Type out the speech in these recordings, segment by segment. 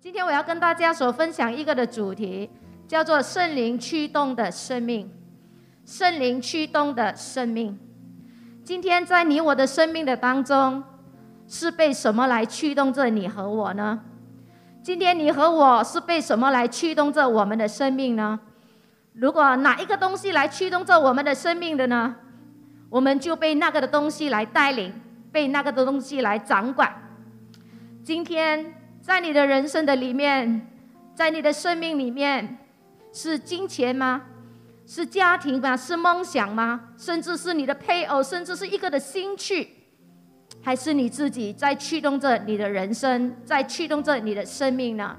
今天我要跟大家所分享一个的主题，叫做圣灵驱动的生命。圣灵驱动的生命。今天在你我的生命的当中，是被什么来驱动着你和我呢？今天你和我是被什么来驱动着我们的生命呢？如果哪一个东西来驱动着我们的生命的呢？我们就被那个的东西来带领，被那个的东西来掌管。今天在你的人生的里面，在你的生命里面，是金钱吗？是家庭吗？是梦想吗？甚至是你的配偶，甚至是一个的兴趣，还是你自己在驱动着你的人生，在驱动着你的生命呢？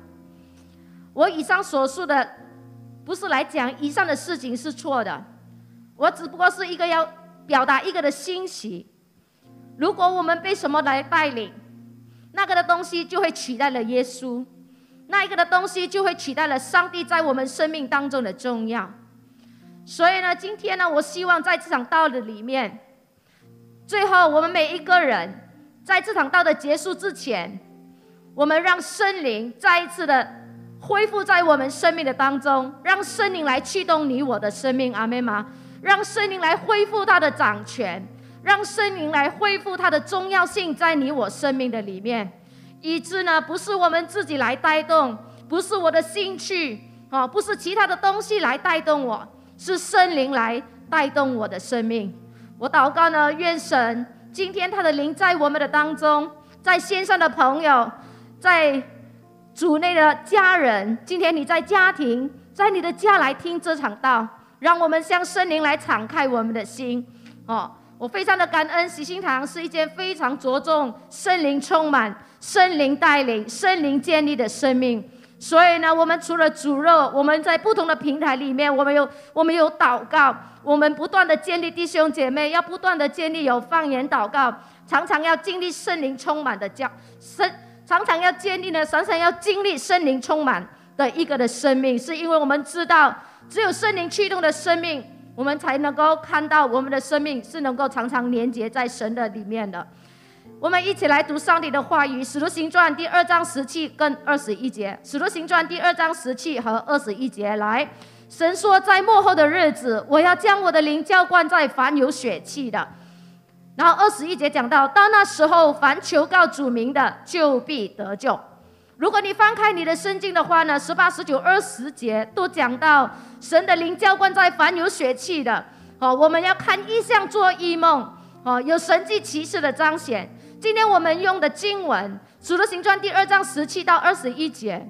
我以上所述的，不是来讲以上的事情是错的，我只不过是一个要表达一个的欣喜。如果我们被什么来带领，那个的东西就会取代了耶稣，那一个的东西就会取代了上帝在我们生命当中的重要。所以呢，今天呢，我希望在这场道的里面，最后我们每一个人在这场道的结束之前，我们让圣灵再一次的恢复在我们生命的当中，让圣灵来驱动你我的生命，阿妹吗？让圣灵来恢复他的掌权，让圣灵来恢复它的重要性在你我生命的里面，以致呢，不是我们自己来带动，不是我的兴趣啊，不是其他的东西来带动我。是圣灵来带动我的生命，我祷告呢，愿神今天他的灵在我们的当中，在线上的朋友，在主内的家人，今天你在家庭，在你的家来听这场道，让我们向圣灵来敞开我们的心。哦，我非常的感恩，喜心堂是一间非常着重圣灵充满、圣灵带领、圣灵建立的生命。所以呢，我们除了煮肉，我们在不同的平台里面，我们有 我们有祷告，我们不断的建立弟兄姐妹，要不断的建立有方言祷告，常常要经历圣灵充满的教生，常常要建立呢，常常要经历圣灵充满的一个的生命，是因为我们知道，只有圣灵驱动的生命，我们才能够看到我们的生命是能够常常连接在神的里面的。我们一起来读上帝的话语，《使徒行传》第二章十七跟二十一节，《使徒行传》第二章十七和二十一节。来，神说，在末后的日子，我要将我的灵浇灌在凡有血气的。然后二十一节讲到，到那时候，凡求告主名的，就必得救。如果你翻开你的圣经的话呢，十八、十九、二十节都讲到神的灵浇灌在凡有血气的。好，我们要看异象，做异梦，哦，有神迹奇事的彰显。今天我们用的经文《使徒行传》第二章十七到二十一节，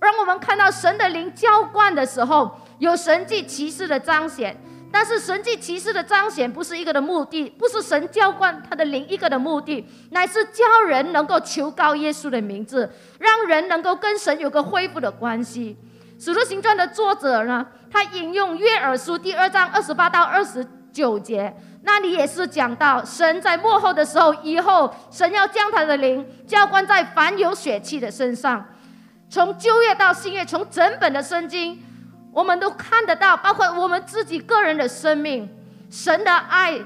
让我们看到神的灵浇灌的时候，有神迹奇事的彰显。但是神迹奇事的彰显不是一个的目的，不是神浇灌他的灵一个的目的，乃是教人能够求告耶稣的名字，让人能够跟神有个恢复的关系。《使徒行传》的作者呢，他引用约珥书第二章二十八到二十九节。那里也是讲到，神在幕后的时候，以后神要将他的灵浇灌在凡有血气的身上。从旧约到新约，从整本的圣经，我们都看得到，包括我们自己个人的生命，神的爱，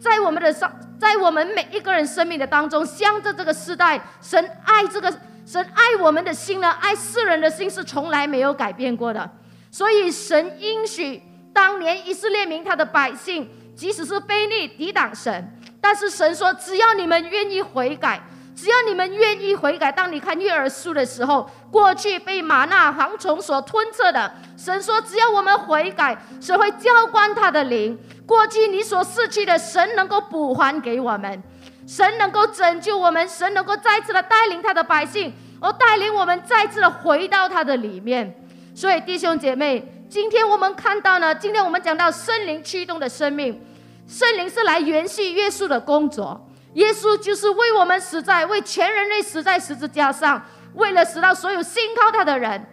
在我们的上，在我们每一个人生命的当中，向着这个时代，神爱这个神爱我们的心呢，爱世人的心是从来没有改变过的。所以神应许当年以色列民他的百姓。即使是卑劣抵挡神，但是神说，只要你们愿意悔改，只要你们愿意悔改。当你看约珥书的时候，过去被玛纳蝗虫所吞噬的，神说，只要我们悔改，神会浇灌他的灵。过去你所失去的，神能够补还给我们，神能够拯救我们，神能够再次的带领他的百姓，而带领我们再次的回到他的里面。所以弟兄姐妹。今天我们看到呢，今天我们讲到圣灵驱动的生命，圣灵是来延续耶稣的工作。耶稣就是为我们死在，为全人类死在十字架上，为了使到所有信靠他的人，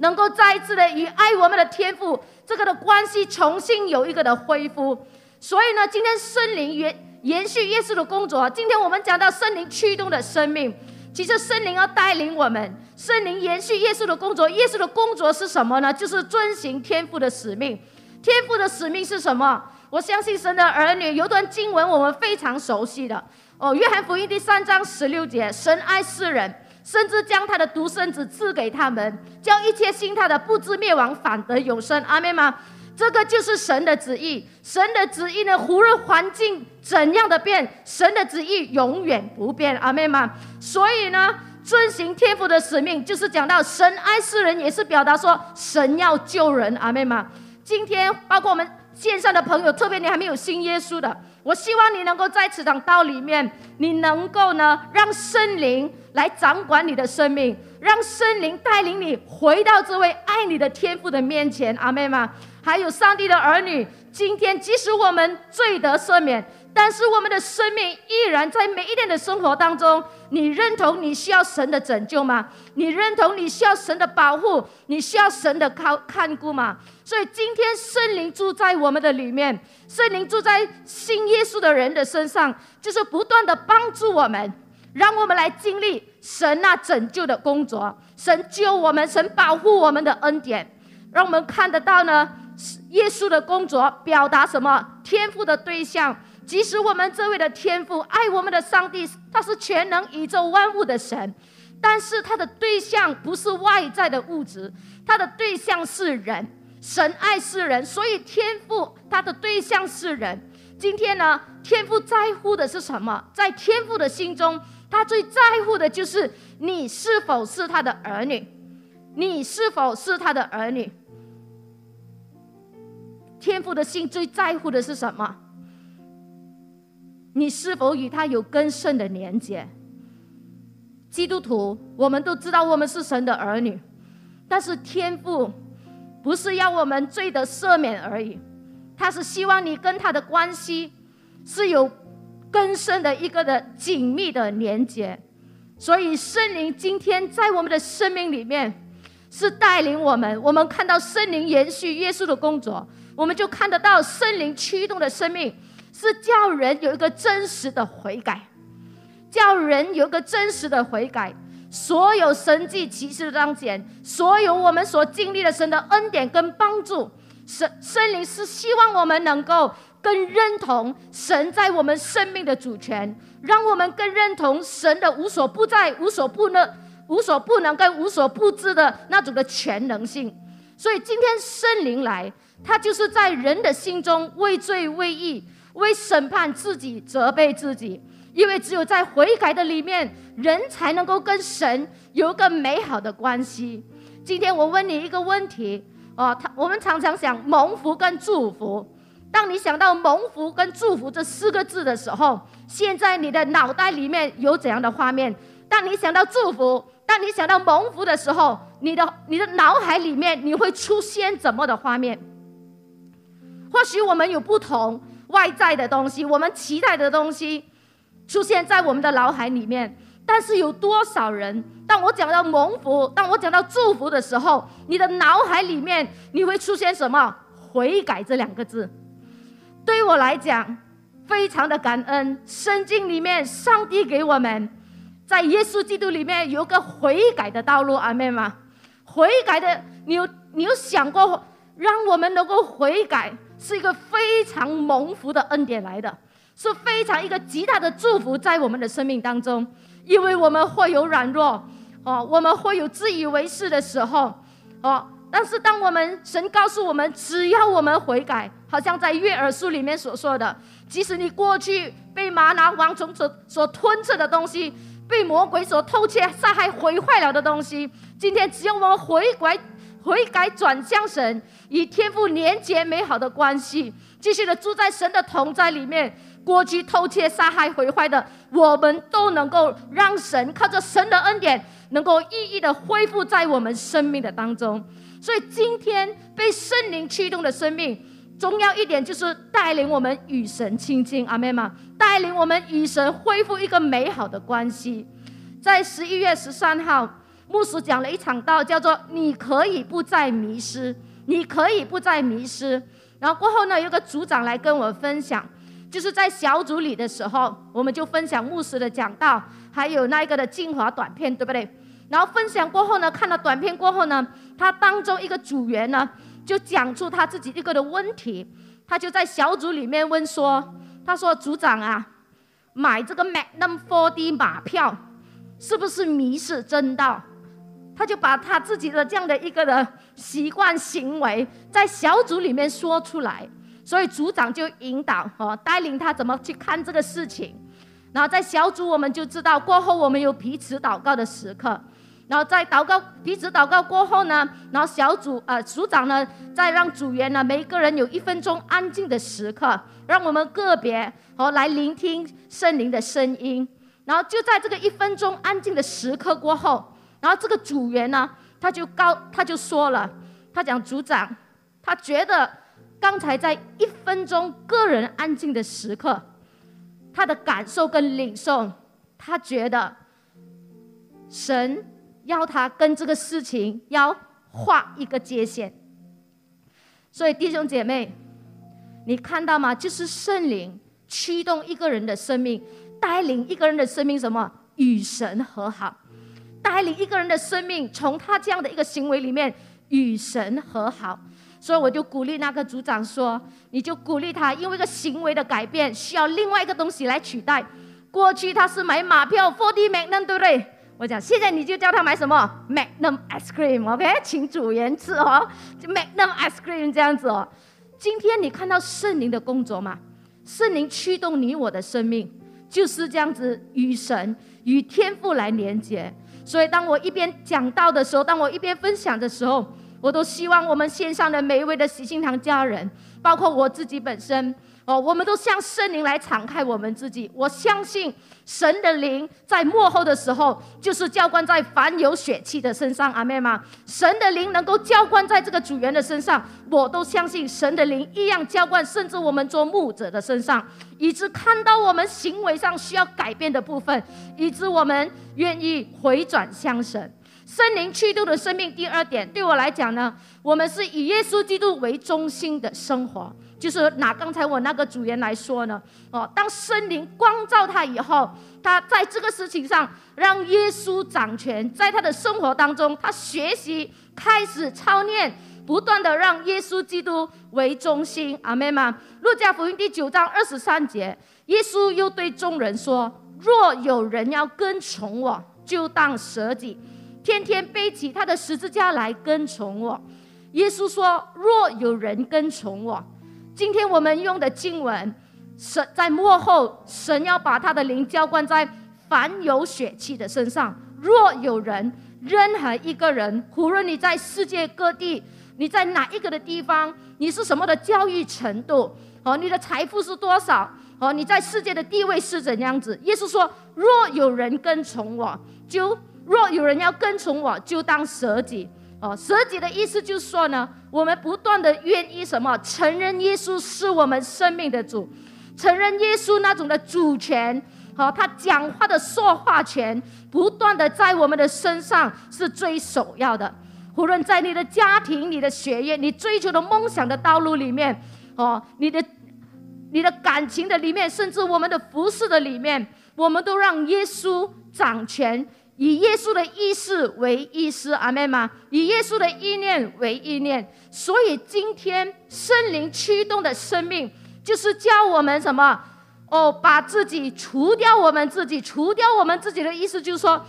能够再一次的与爱我们的天父这个的关系重新有一个的恢复。所以呢，今天圣灵延延续耶稣的工作。今天我们讲到圣灵驱动的生命。其实圣灵要带领我们，圣灵延续耶稣的工作。耶稣的工作是什么呢？就是遵行天父的使命。天父的使命是什么？我相信神的儿女有段经文我们非常熟悉的哦，《约翰福音》第三章十六节：神爱世人，甚至将他的独生子赐给他们，叫一切信他的不知灭亡，反得永生。阿妹吗？这个就是神的旨意。神的旨意呢，无论环境怎样的变，神的旨意永远不变。阿妹吗？所以呢，遵行天父的使命，就是讲到神爱世人，也是表达说神要救人。阿妹吗？今天包括我们线上的朋友，特别你还没有信耶稣的。我希望你能够在此场道里面，你能够呢，让圣灵来掌管你的生命，让圣灵带领你回到这位爱你的天父的面前，阿妹吗？还有上帝的儿女，今天即使我们罪得赦免。但是我们的生命依然在每一天的生活当中，你认同你需要神的拯救吗？你认同你需要神的保护？你需要神的靠看顾吗？所以今天圣灵住在我们的里面，圣灵住在信耶稣的人的身上，就是不断的帮助我们，让我们来经历神那拯救的工作，神救我们，神保护我们的恩典，让我们看得到呢。耶稣的工作表达什么？天赋的对象。即使我们这位的天父爱我们的上帝，他是全能宇宙万物的神，但是他的对象不是外在的物质，他的对象是人。神爱世人，所以天父他的对象是人。今天呢，天父在乎的是什么？在天父的心中，他最在乎的就是你是否是他的儿女，你是否是他的儿女。天父的心最在乎的是什么？你是否与他有更深的连接？基督徒，我们都知道我们是神的儿女，但是天父不是要我们罪得赦免而已，他是希望你跟他的关系是有更深的一个的紧密的连接。所以圣灵今天在我们的生命里面是带领我们，我们看到圣灵延续耶稣的工作，我们就看得到圣灵驱动的生命。是叫人有一个真实的悔改，叫人有一个真实的悔改。所有神迹奇事的彰显，所有我们所经历的神的恩典跟帮助，神圣灵是希望我们能够更认同神在我们生命的主权，让我们更认同神的无所不在、无所不能、无所不能跟无所不知的那种的全能性。所以今天圣灵来，他就是在人的心中为罪为义。为审判自己，责备自己，因为只有在悔改的里面，人才能够跟神有一个美好的关系。今天我问你一个问题哦，他我们常常想蒙福跟祝福。当你想到蒙福跟祝福这四个字的时候，现在你的脑袋里面有怎样的画面？当你想到祝福，当你想到蒙福的时候，你的你的脑海里面你会出现怎么的画面？或许我们有不同。外在的东西，我们期待的东西，出现在我们的脑海里面。但是有多少人？当我讲到蒙福，当我讲到祝福的时候，你的脑海里面你会出现什么？悔改这两个字。对我来讲，非常的感恩。圣经里面，上帝给我们在耶稣基督里面有个悔改的道路。阿妹吗？悔改的，你有你有想过，让我们能够悔改？是一个非常蒙福的恩典来的，是非常一个极大的祝福在我们的生命当中，因为我们会有软弱，哦，我们会有自以为是的时候，哦，但是当我们神告诉我们，只要我们悔改，好像在约珥书里面所说的，即使你过去被玛拿王虫所所吞吃的东西，被魔鬼所偷窃、杀害、毁坏了的东西，今天只要我们悔改。悔改转向神，与天父连结美好的关系，继续的住在神的同在里面。过去偷窃、杀害、毁坏的，我们都能够让神靠着神的恩典，能够一一的恢复在我们生命的当中。所以今天被圣灵驱动的生命，重要一点就是带领我们与神亲近。阿妹吗？带领我们与神恢复一个美好的关系。在十一月十三号。牧师讲了一场道，叫做“你可以不再迷失，你可以不再迷失”。然后过后呢，有个组长来跟我分享，就是在小组里的时候，我们就分享牧师的讲道，还有那一个的精华短片，对不对？然后分享过后呢，看到短片过后呢，他当中一个组员呢，就讲出他自己一个的问题，他就在小组里面问说：“他说组长啊，买这个 Magnum 4D 马票。”是不是迷失真道？他就把他自己的这样的一个的习惯行为，在小组里面说出来，所以组长就引导哦，带领他怎么去看这个事情。然后在小组，我们就知道过后我们有彼此祷告的时刻。然后在祷告彼此祷告过后呢，然后小组呃组长呢，再让组员呢每一个人有一分钟安静的时刻，让我们个别哦来聆听圣灵的声音。然后就在这个一分钟安静的时刻过后，然后这个组员呢他就告他就说了，他讲组长，他觉得刚才在一分钟个人安静的时刻，他的感受跟领受，他觉得神。要他跟这个事情要画一个界限，所以弟兄姐妹，你看到吗？就是圣灵驱动一个人的生命，带领一个人的生命什么与神和好，带领一个人的生命从他这样的一个行为里面与神和好。所以我就鼓励那个组长说，你就鼓励他，因为一个行为的改变需要另外一个东西来取代。过去他是买马票，Forty Magnum，对不对？我讲，现在你就叫他买什么 Magnum ice cream，OK，请主言吃哦，就 Magnum ice cream 这样子哦。今天你看到圣灵的工作吗？圣灵驱动你我的生命，就是这样子与神与天父来连接。所以当我一边讲到的时候，当我一边分享的时候，我都希望我们线上的每一位的喜心堂家人，包括我自己本身。哦，我们都向圣灵来敞开我们自己。我相信神的灵在幕后的时候，就是浇灌在凡有血气的身上。阿妹吗？神的灵能够浇灌在这个主人的身上，我都相信神的灵一样浇灌，甚至我们做牧者的身上，以致看到我们行为上需要改变的部分，以致我们愿意回转向神。圣灵驱动的生命。第二点，对我来讲呢，我们是以耶稣基督为中心的生活。就是拿刚才我那个组员来说呢，哦，当圣灵光照他以后，他在这个事情上让耶稣掌权，在他的生活当中，他学习开始操练，不断的让耶稣基督为中心。阿门吗？路加福音第九章二十三节，耶稣又对众人说：若有人要跟从我，就当舍己，天天背起他的十字架来跟从我。耶稣说：若有人跟从我。今天我们用的经文，神在幕后，神要把他的灵浇灌在凡有血气的身上。若有人，任何一个人，无论你在世界各地，你在哪一个的地方，你是什么的教育程度，哦，你的财富是多少，哦，你在世界的地位是怎样子？耶稣说：若有人跟从我，就若有人要跟从我，就当舍己。哦，舍己的意思就是说呢，我们不断的愿意什么，承认耶稣是我们生命的主，承认耶稣那种的主权，和他讲话的说话权，不断的在我们的身上是最首要的。无论在你的家庭、你的学业、你追求的梦想的道路里面，哦，你的你的感情的里面，甚至我们的服饰的里面，我们都让耶稣掌权。以耶稣的意思为意思，阿妹吗？以耶稣的意念为意念，所以今天圣灵驱动的生命，就是教我们什么？哦，把自己除掉，我们自己除掉我们自己的意思，就是说，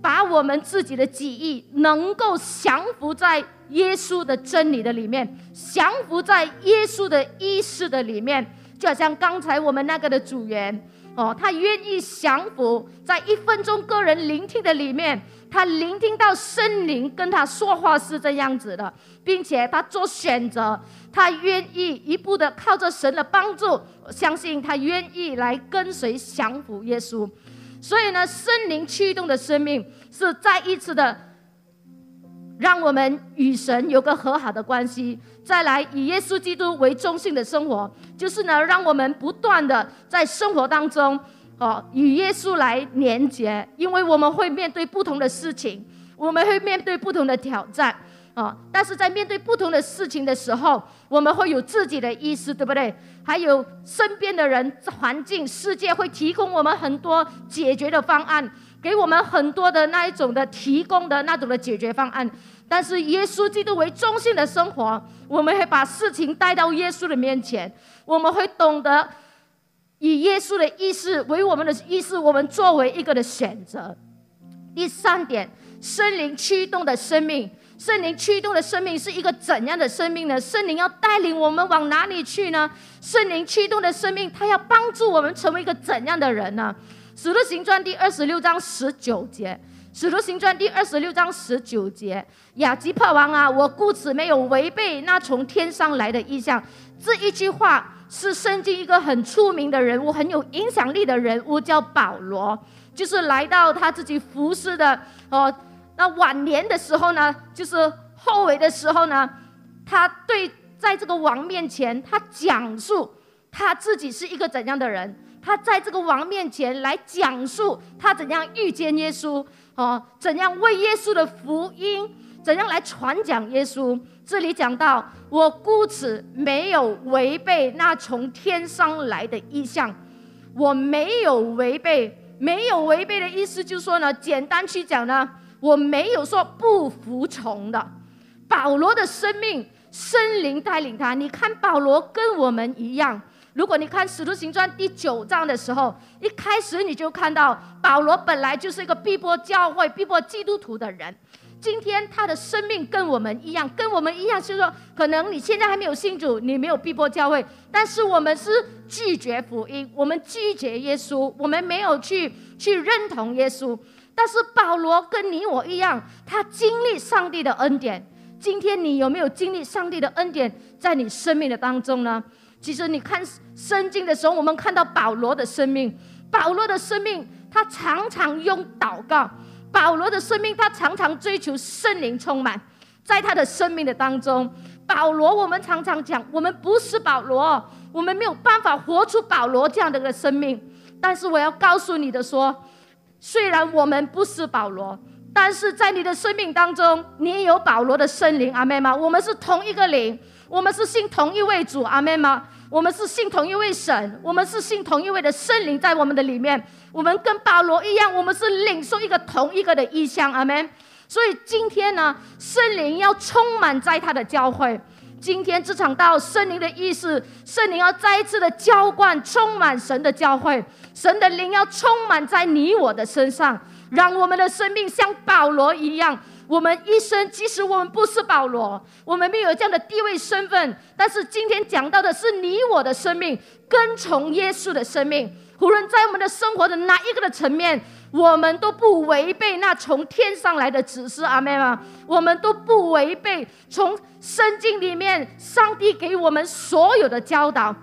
把我们自己的记忆能够降服在耶稣的真理的里面，降服在耶稣的意识的里面，就好像刚才我们那个的组员。哦，他愿意降服在一分钟个人聆听的里面，他聆听到圣灵跟他说话是这样子的，并且他做选择，他愿意一步的靠着神的帮助，相信他愿意来跟随降服耶稣。所以呢，圣灵驱动的生命是再一次的。让我们与神有个和好的关系，再来以耶稣基督为中心的生活，就是呢，让我们不断的在生活当中，哦，与耶稣来连接，因为我们会面对不同的事情，我们会面对不同的挑战，啊，但是在面对不同的事情的时候，我们会有自己的意思，对不对？还有身边的人、环境、世界会提供我们很多解决的方案。给我们很多的那一种的提供的那种的解决方案，但是耶稣基督为中心的生活，我们会把事情带到耶稣的面前，我们会懂得以耶稣的意思为我们的意思，我们作为一个的选择。第三点，圣灵驱动的生命，圣灵驱动的生命是一个怎样的生命呢？圣灵要带领我们往哪里去呢？圣灵驱动的生命，它要帮助我们成为一个怎样的人呢？使徒行传第二十六章十九节。使徒行传第二十六章十九节，亚基帕王啊，我故此没有违背那从天上来的意象。这一句话是圣经一个很出名的人物，很有影响力的人物，叫保罗。就是来到他自己服侍的哦，那晚年的时候呢，就是后尾的时候呢，他对在这个王面前，他讲述他自己是一个怎样的人。他在这个王面前来讲述他怎样遇见耶稣。哦，怎样为耶稣的福音，怎样来传讲耶稣？这里讲到，我故此没有违背那从天上来的意象，我没有违背，没有违背的意思就是说呢，简单去讲呢，我没有说不服从的。保罗的生命，圣灵带领他，你看保罗跟我们一样。如果你看《使徒行传》第九章的时候，一开始你就看到保罗本来就是一个逼迫教会、逼迫基督徒的人。今天他的生命跟我们一样，跟我们一样，就是说，可能你现在还没有信主，你没有逼迫教会，但是我们是拒绝福音，我们拒绝耶稣，我们没有去去认同耶稣。但是保罗跟你我一样，他经历上帝的恩典。今天你有没有经历上帝的恩典在你生命的当中呢？其实你看圣经的时候，我们看到保罗的生命。保罗的生命，他常常用祷告。保罗的生命，他常常追求圣灵充满，在他的生命的当中。保罗，我们常常讲，我们不是保罗，我们没有办法活出保罗这样的一个生命。但是我要告诉你的说，虽然我们不是保罗，但是在你的生命当中，你有保罗的圣灵，阿妹吗？我们是同一个灵。我们是信同一位主，阿门吗？我们是信同一位神，我们是信同一位的圣灵在我们的里面。我们跟保罗一样，我们是领受一个同一个的意象，阿门。所以今天呢，圣灵要充满在他的教会。今天这场道，圣灵的意思，圣灵要再一次的浇灌，充满神的教会，神的灵要充满在你我的身上，让我们的生命像保罗一样。我们一生，即使我们不是保罗，我们没有这样的地位身份，但是今天讲到的是你我的生命，跟从耶稣的生命。无论在我们的生活的哪一个的层面，我们都不违背那从天上来的指示，阿妹吗？我们都不违背从圣经里面上帝给我们所有的教导，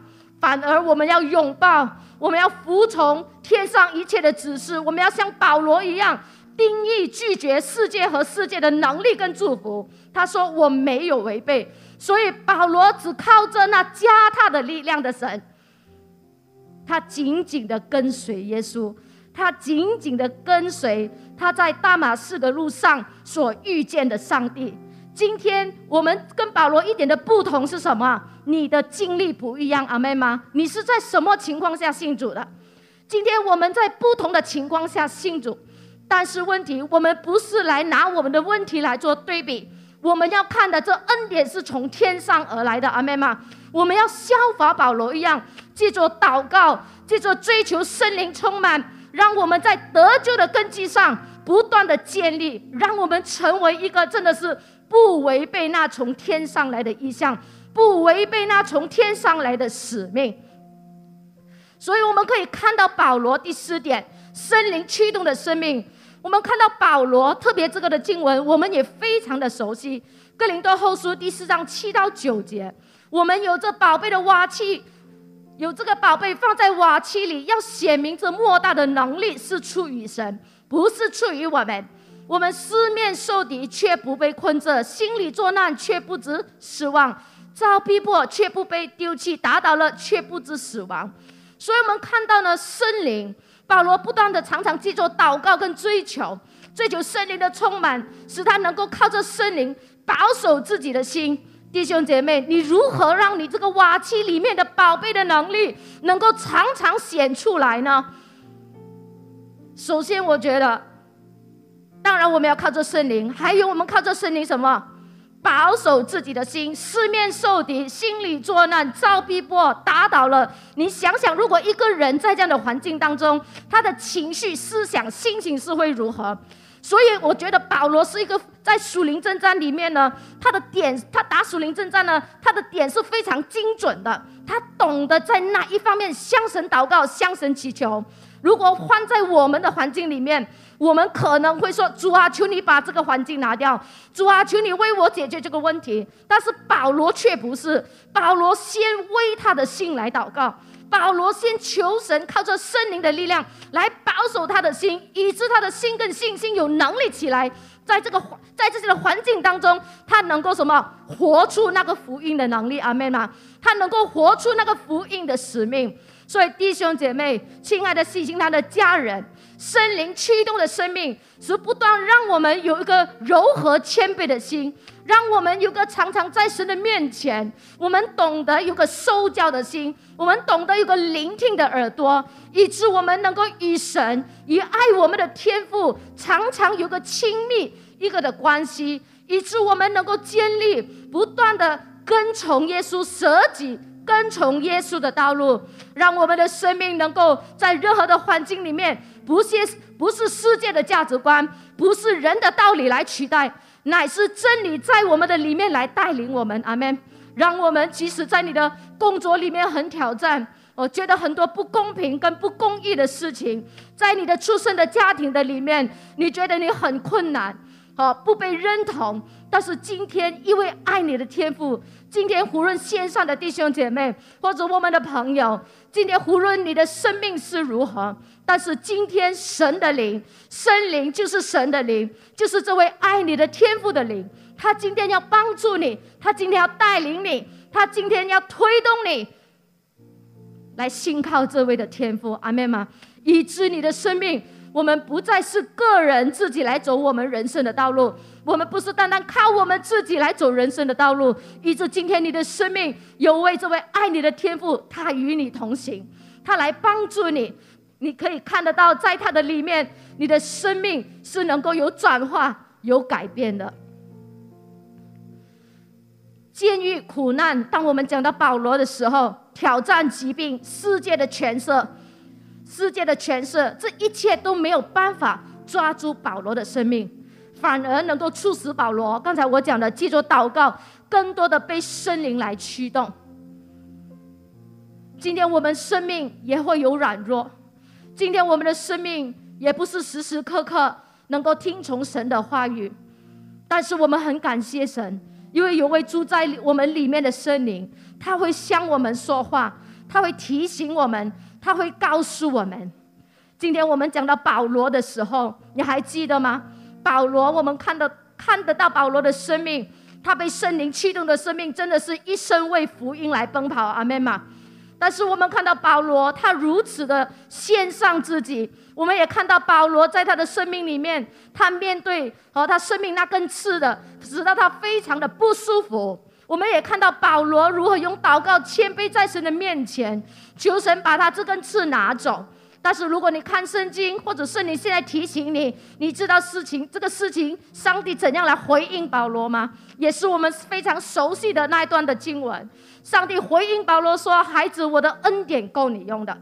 反而我们要拥抱，我们要服从天上一切的指示，我们要像保罗一样。定义拒绝世界和世界的能力跟祝福。他说：“我没有违背。”所以保罗只靠着那加他的力量的神，他紧紧的跟随耶稣，他紧紧的跟随他在大马士革路上所遇见的上帝。今天我们跟保罗一点的不同是什么？你的经历不一样，阿妹吗？你是在什么情况下信主的？今天我们在不同的情况下信主。但是问题，我们不是来拿我们的问题来做对比，我们要看的这恩典是从天上而来的，阿妹吗？我们要效法保罗一样，借着祷告，借着追求圣灵充满，让我们在得救的根基上不断的建立，让我们成为一个真的是不违背那从天上来的意象，不违背那从天上来的使命。所以我们可以看到保罗第四点，圣灵驱动的生命。我们看到保罗，特别这个的经文，我们也非常的熟悉。哥林多后书第四章七到九节，我们有这宝贝的瓦器，有这个宝贝放在瓦器里，要显明这莫大的能力是出于神，不是出于我们。我们四面受敌，却不被困着；心里作难，却不知失望；遭逼迫，却不被丢弃；打倒了，却不知死亡。所以，我们看到呢，圣灵。保罗不断的常常记住祷告跟追求，追求圣灵的充满，使他能够靠着圣灵保守自己的心。弟兄姐妹，你如何让你这个瓦器里面的宝贝的能力能够常常显出来呢？首先，我觉得，当然我们要靠着圣灵，还有我们靠着圣灵什么？保守自己的心，四面受敌，心里作难，遭逼迫，打倒了。你想想，如果一个人在这样的环境当中，他的情绪、思想、心情是会如何？所以我觉得保罗是一个在属灵征战里面呢，他的点，他打属灵征战呢，他的点是非常精准的，他懂得在哪一方面向神祷告、向神祈求。如果换在我们的环境里面，我们可能会说：“主啊，求你把这个环境拿掉；主啊，求你为我解决这个问题。”但是保罗却不是，保罗先为他的心来祷告。保罗先求神，靠着圣灵的力量来保守他的心，以致他的心跟信心有能力起来，在这个在这些的环境当中，他能够什么活出那个福音的能力？阿妹吗？他能够活出那个福音的使命。所以弟兄姐妹，亲爱的细心他的家人，圣灵驱动的生命是不断让我们有一个柔和谦卑的心。让我们有个常常在神的面前，我们懂得有个受教的心，我们懂得有个聆听的耳朵，以致我们能够与神、与爱我们的天赋常常有个亲密一个的关系，以致我们能够建立不断的跟从耶稣、舍己跟从耶稣的道路，让我们的生命能够在任何的环境里面，不是不是世界的价值观，不是人的道理来取代。乃是真理在我们的里面来带领我们，阿门。让我们即使在你的工作里面很挑战，我觉得很多不公平跟不公义的事情，在你的出生的家庭的里面，你觉得你很困难，哦，不被认同。但是今天，因为爱你的天赋，今天无论线上的弟兄姐妹或者我们的朋友，今天无论你的生命是如何。但是今天，神的灵、神灵就是神的灵，就是这位爱你的天赋的灵。他今天要帮助你，他今天要带领你，他今天要推动你，来信靠这位的天赋。阿妹吗？以致你的生命，我们不再是个人自己来走我们人生的道路，我们不是单单靠我们自己来走人生的道路。以致今天你的生命有位这位爱你的天赋，他与你同行，他来帮助你。你可以看得到，在他的里面，你的生命是能够有转化、有改变的。监狱苦难，当我们讲到保罗的时候，挑战疾病、世界的权势、世界的权势，这一切都没有办法抓住保罗的生命，反而能够促使保罗。刚才我讲的，记住祷告，更多的被圣灵来驱动。今天我们生命也会有软弱。今天我们的生命也不是时时刻刻能够听从神的话语，但是我们很感谢神，因为有位住在我们里面的圣灵，他会向我们说话，他会提醒我们，他会告诉我们。今天我们讲到保罗的时候，你还记得吗？保罗，我们看到看得到保罗的生命，他被圣灵驱动的生命，真的是一生为福音来奔跑。阿门吗？但是我们看到保罗，他如此的献上自己。我们也看到保罗在他的生命里面，他面对和他生命那根刺的，使得他非常的不舒服。我们也看到保罗如何用祷告谦卑在神的面前，求神把他这根刺拿走。但是如果你看圣经，或者是你现在提醒你，你知道事情这个事情，上帝怎样来回应保罗吗？也是我们非常熟悉的那一段的经文。上帝回应保罗说：“孩子，我的恩典够你用的。”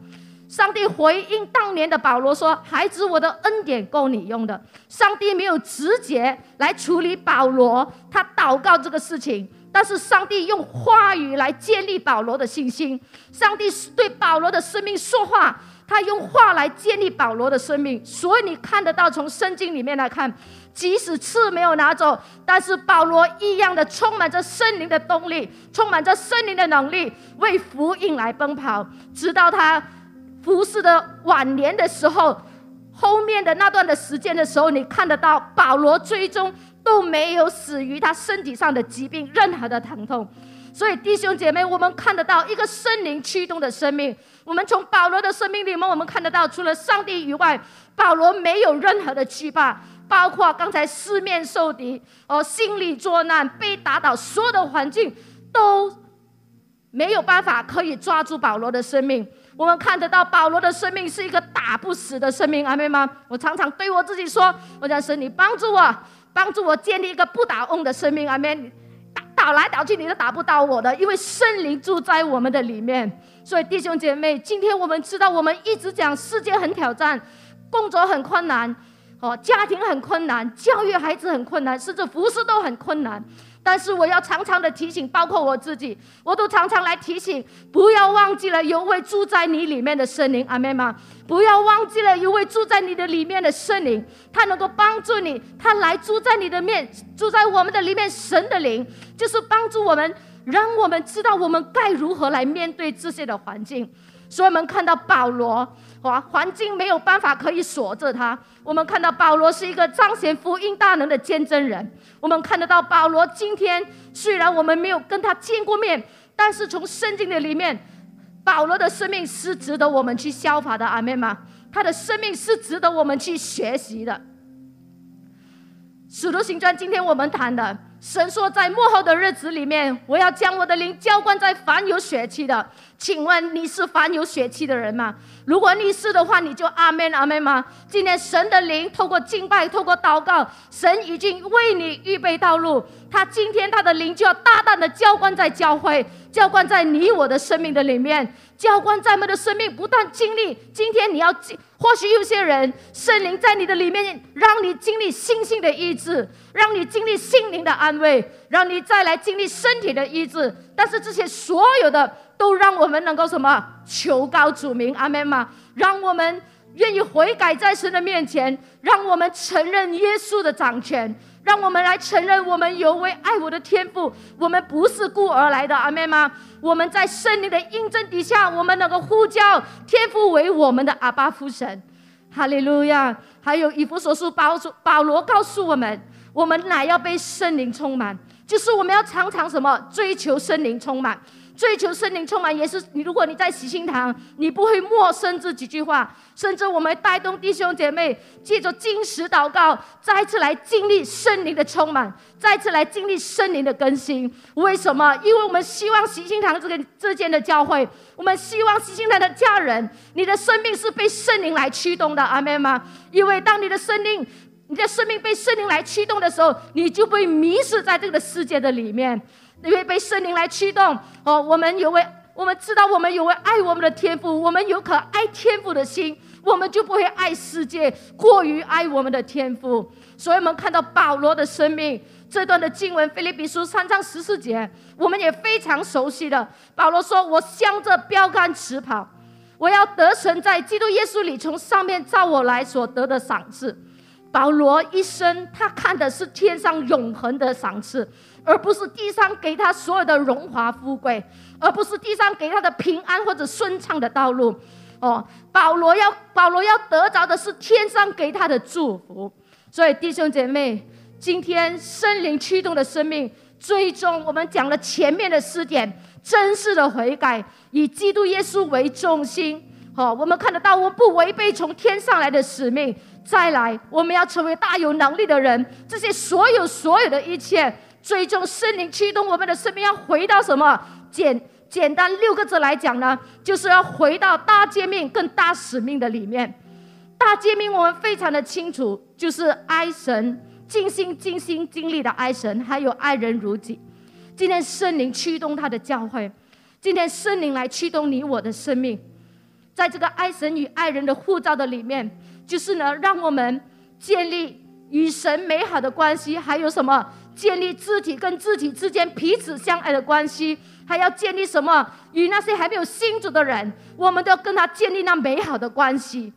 上帝回应当年的保罗说：“孩子，我的恩典够你用的。”上帝没有直接来处理保罗他祷告这个事情，但是上帝用话语来建立保罗的信心。上帝对保罗的生命说话。他用话来建立保罗的生命，所以你看得到，从圣经里面来看，即使刺没有拿走，但是保罗一样的充满着圣灵的动力，充满着圣灵的能力，为福音来奔跑。直到他服侍的晚年的时候，后面的那段的时间的时候，你看得到保罗最终都没有死于他身体上的疾病，任何的疼痛。所以弟兄姐妹，我们看得到一个圣灵驱动的生命。我们从保罗的生命里面，我们看得到，除了上帝以外，保罗没有任何的惧怕，包括刚才四面受敌，哦，心理作难，被打倒，所有的环境都没有办法可以抓住保罗的生命。我们看得到保罗的生命是一个打不死的生命，阿妹吗？我常常对我自己说：“我讲神，你帮助我，帮助我建立一个不倒翁的生命，阿门。”倒来倒去，你都打不到我的，因为圣灵住在我们的里面。所以弟兄姐妹，今天我们知道，我们一直讲世界很挑战，工作很困难，哦，家庭很困难，教育孩子很困难，甚至服侍都很困难。但是我要常常的提醒，包括我自己，我都常常来提醒，不要忘记了有位住在你里面的圣灵，阿妹吗？不要忘记了有位住在你的里面的圣灵，他能够帮助你，他来住在你的面，住在我们的里面，神的灵就是帮助我们，让我们知道我们该如何来面对这些的环境。所以我们看到保罗。哇，环境没有办法可以锁着他。我们看到保罗是一个彰显福音大能的见证人。我们看得到保罗今天虽然我们没有跟他见过面，但是从圣经的里面，保罗的生命是值得我们去效法的。阿妹吗？他的生命是值得我们去学习的。使徒行传，今天我们谈的。神说，在幕后的日子里面，我要将我的灵浇灌在凡有血气的。请问你是凡有血气的人吗？如果你是的话，你就阿门阿门吗？今天神的灵透过敬拜，透过祷告，神已经为你预备道路。他今天他的灵就要大胆的浇灌在教会，浇灌在你我的生命的里面，浇灌在我们的生命，不断经历。今天你要经，或许有些人圣灵在你的里面，让你经历信心的医治，让你经历心灵的安慰，让你再来经历身体的医治。但是这些所有的。都让我们能够什么求告主名，阿门吗？让我们愿意悔改在神的面前，让我们承认耶稣的掌权，让我们来承认我们有位爱我的天赋，我们不是故而来的，阿门吗？我们在圣灵的印证底下，我们能够呼叫天父为我们的阿爸父神，哈利路亚！还有以弗所书保保罗告诉我们，我们乃要被圣灵充满，就是我们要常常什么追求圣灵充满。追求圣灵充满也是你。如果你在喜心堂，你不会陌生这几句话。甚至我们带动弟兄姐妹，借着金石祷告，再次来经历圣灵的充满，再次来经历圣灵的更新。为什么？因为我们希望喜心堂这个之间的教会，我们希望喜心堂的家人，你的生命是被圣灵来驱动的。阿门吗？因为当你的生命，你的生命被圣灵来驱动的时候，你就被迷失在这个世界的里面。因为被圣灵来驱动哦，我们有位，我们知道我们有位爱我们的天赋，我们有颗爱天赋的心，我们就不会爱世界过于爱我们的天赋。所以，我们看到保罗的生命这段的经文，《菲利比书》三章十四节，我们也非常熟悉的。保罗说：“我向着标杆直跑，我要得神在基督耶稣里从上面照我来所得的赏赐。”保罗一生，他看的是天上永恒的赏赐。而不是地上给他所有的荣华富贵，而不是地上给他的平安或者顺畅的道路。哦，保罗要保罗要得着的是天上给他的祝福。所以弟兄姐妹，今天圣灵驱动的生命，最终我们讲了前面的四点：真实的悔改，以基督耶稣为中心。好，我们看得到，我们不违背从天上来的使命。再来，我们要成为大有能力的人。这些所有所有的一切。最终，圣灵驱动我们的生命，要回到什么？简简单六个字来讲呢，就是要回到大诫命、更大使命的里面。大诫命我们非常的清楚，就是爱神、尽心尽心尽力的爱神，还有爱人如己。今天圣灵驱动他的教会，今天圣灵来驱动你我的生命，在这个爱神与爱人的护照的里面，就是呢，让我们建立与神美好的关系，还有什么？建立自己跟自己之间彼此相爱的关系，还要建立什么？与那些还没有信主的人，我们都要跟他建立那美好的关系。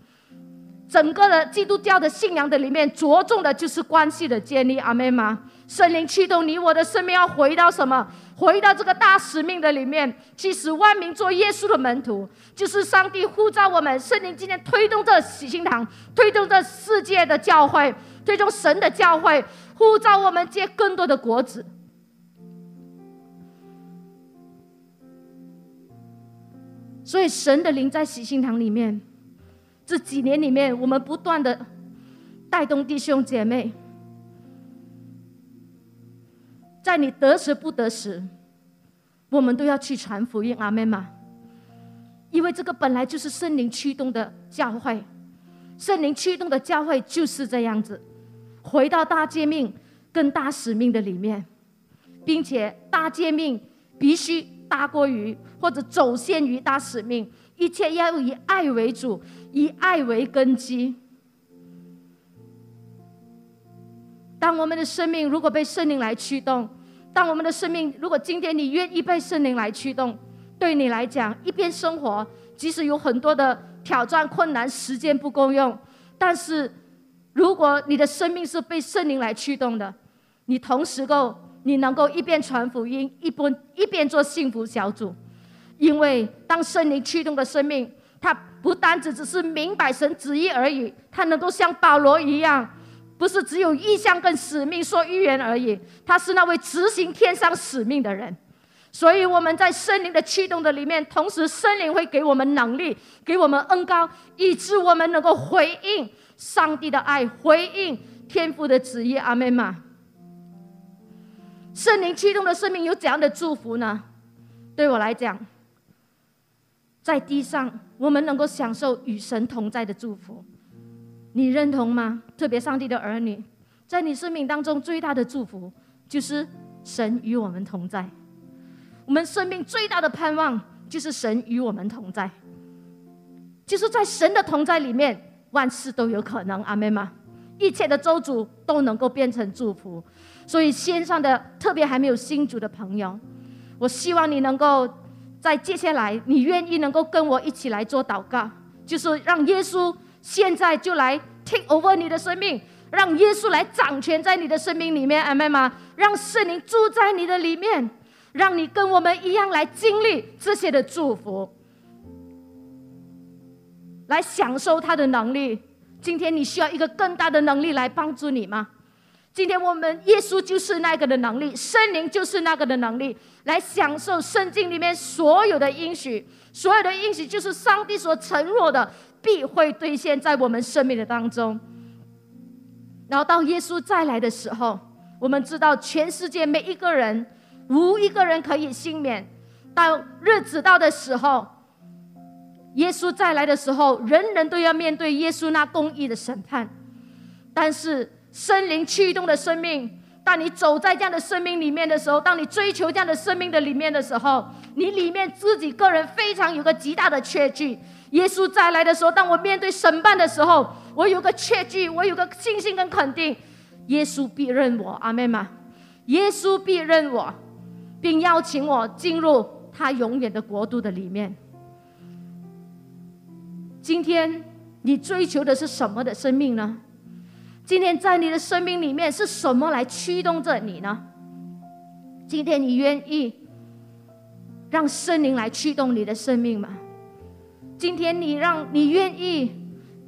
整个的基督教的信仰的里面，着重的就是关系的建立。阿门吗？圣灵驱动你我的生命，要回到什么？回到这个大使命的里面，去使万民做耶稣的门徒，就是上帝呼召我们。圣灵今天推动这喜心堂，推动这世界的教会，推动神的教会。呼召我们结更多的果子，所以神的灵在喜心堂里面，这几年里面，我们不断的带动弟兄姐妹，在你得时不得时，我们都要去传福音，阿门吗？因为这个本来就是圣灵驱动的教会，圣灵驱动的教会就是这样子。回到大诫命跟大使命的里面，并且大诫命必须大过于或者走先于大使命，一切要以爱为主，以爱为根基。当我们的生命如果被圣灵来驱动，当我们的生命如果今天你愿意被圣灵来驱动，对你来讲，一边生活，即使有很多的挑战、困难，时间不够用，但是如果你的生命是被圣灵来驱动的，你同时够，你能够一边传福音，一边一边做幸福小组，因为当圣灵驱动的生命，它不单只只是明白神旨意而已，它能够像保罗一样。不是只有意向跟使命说预言而已，他是那位执行天上使命的人。所以我们在圣灵的驱动的里面，同时圣灵会给我们能力，给我们恩高，以致我们能够回应上帝的爱，回应天父的旨意。阿门吗。圣灵驱动的生命有怎样的祝福呢？对我来讲，在地上我们能够享受与神同在的祝福。你认同吗？特别上帝的儿女，在你生命当中最大的祝福，就是神与我们同在。我们生命最大的盼望，就是神与我们同在。就是在神的同在里面，万事都有可能。阿门吗？一切的周主都能够变成祝福。所以线上的特别还没有新主的朋友，我希望你能够在接下来，你愿意能够跟我一起来做祷告，就是让耶稣。现在就来 take over 你的生命，让耶稣来掌权在你的生命里面，阿妹吗？让圣灵住在你的里面，让你跟我们一样来经历这些的祝福，来享受他的能力。今天你需要一个更大的能力来帮助你吗？今天我们耶稣就是那个的能力，圣灵就是那个的能力，来享受圣经里面所有的应许，所有的应许就是上帝所承诺的。必会兑现在我们生命的当中。然后到耶稣再来的时候，我们知道全世界每一个人无一个人可以幸免。到日子到的时候，耶稣再来的时候，人人都要面对耶稣那公义的审判。但是生灵驱动的生命，当你走在这样的生命里面的时候，当你追求这样的生命的里面的时候，你里面自己个人非常有个极大的确据。耶稣再来的时候，当我面对审判的时候，我有个确据，我有个信心跟肯定，耶稣必认我，阿妹吗？耶稣必认我，并邀请我进入他永远的国度的里面。今天你追求的是什么的生命呢？今天在你的生命里面是什么来驱动着你呢？今天你愿意让圣灵来驱动你的生命吗？今天你让你愿意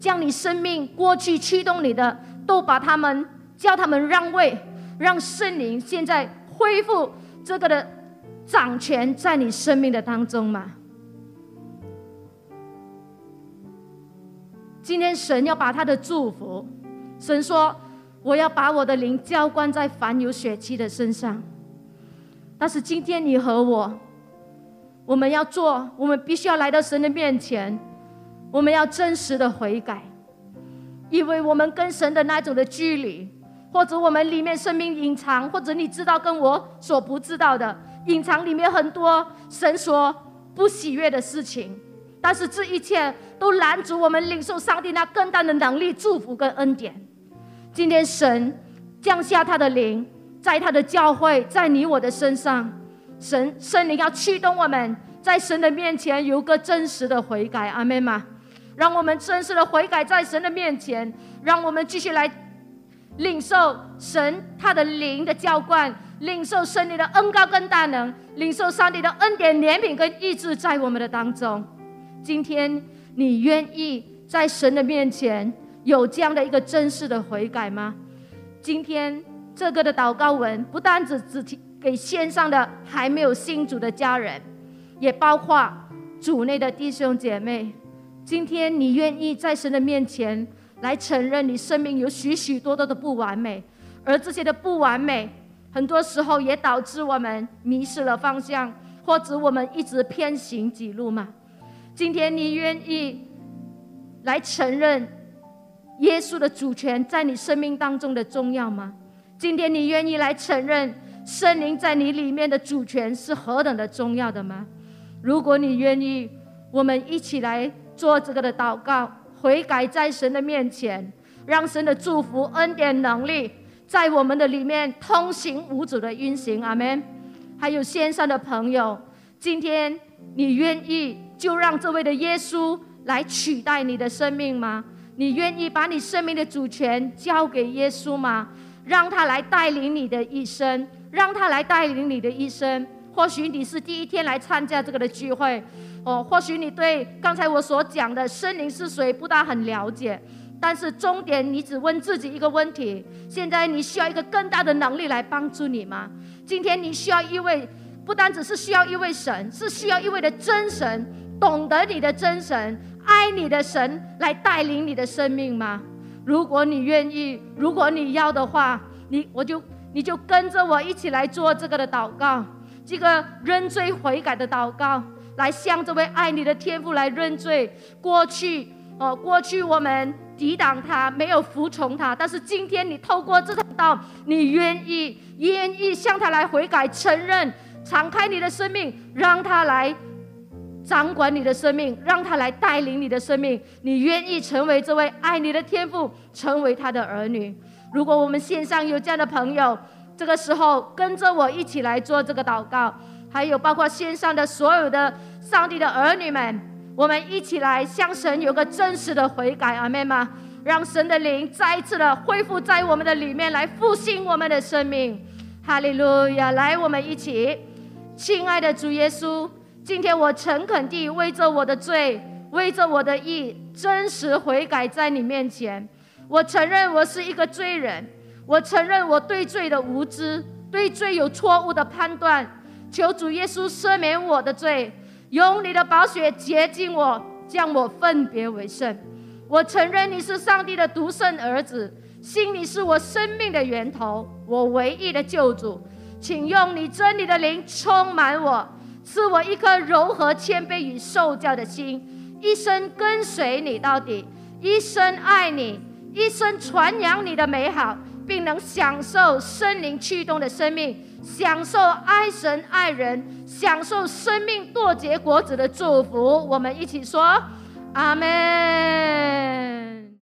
将你生命过去驱动你的，都把他们叫他们让位，让圣灵现在恢复这个的掌权在你生命的当中吗？今天神要把他的祝福，神说我要把我的灵浇灌在凡有血气的身上，但是今天你和我。我们要做，我们必须要来到神的面前，我们要真实的悔改，因为我们跟神的那种的距离，或者我们里面生命隐藏，或者你知道跟我所不知道的隐藏里面很多神所不喜悦的事情，但是这一切都拦阻我们领受上帝那更大的能力、祝福跟恩典。今天神降下他的灵，在他的教会，在你我的身上。神圣灵要驱动我们，在神的面前有个真实的悔改，阿门吗？让我们真实的悔改在神的面前，让我们继续来领受神他的灵的浇灌，领受圣灵的恩高跟大能，领受上帝的恩典怜悯跟意志在我们的当中。今天你愿意在神的面前有这样的一个真实的悔改吗？今天这个的祷告文不单只只提。给线上的还没有信主的家人，也包括主内的弟兄姐妹。今天你愿意在神的面前来承认你生命有许许多多的不完美，而这些的不完美，很多时候也导致我们迷失了方向，或者我们一直偏行己路吗？今天你愿意来承认耶稣的主权在你生命当中的重要吗？今天你愿意来承认？圣灵在你里面的主权是何等的重要的吗？如果你愿意，我们一起来做这个的祷告，悔改在神的面前，让神的祝福、恩典、能力在我们的里面通行无阻的运行。阿门。还有线上的朋友，今天你愿意就让这位的耶稣来取代你的生命吗？你愿意把你生命的主权交给耶稣吗？让他来带领你的一生，让他来带领你的一生。或许你是第一天来参加这个的聚会，哦，或许你对刚才我所讲的森灵是谁不大很了解，但是重点你只问自己一个问题：现在你需要一个更大的能力来帮助你吗？今天你需要一位，不单只是需要一位神，是需要一位的真神，懂得你的真神。爱你的神来带领你的生命吗？如果你愿意，如果你要的话，你我就你就跟着我一起来做这个的祷告，这个认罪悔改的祷告，来向这位爱你的天父来认罪。过去哦，过去我们抵挡他，没有服从他，但是今天你透过这道，你愿意愿意向他来悔改，承认，敞开你的生命，让他来。掌管你的生命，让他来带领你的生命。你愿意成为这位爱你的天父，成为他的儿女？如果我们线上有这样的朋友，这个时候跟着我一起来做这个祷告。还有包括线上的所有的上帝的儿女们，我们一起来向神有个真实的悔改，阿妹吗？让神的灵再一次的恢复在我们的里面，来复兴我们的生命。哈利路亚！来，我们一起，亲爱的主耶稣。今天我诚恳地为着我的罪，为着我的义，真实悔改在你面前。我承认我是一个罪人，我承认我对罪的无知，对罪有错误的判断。求主耶稣赦免我的罪，用你的宝血洁净我，将我分别为圣。我承认你是上帝的独生儿子，信你是我生命的源头，我唯一的救主。请用你真理的灵充满我。赐我一颗柔和谦卑与受教的心，一生跟随你到底，一生爱你，一生传扬你的美好，并能享受生灵驱动的生命，享受爱神爱人，享受生命多结果子的祝福。我们一起说，阿门。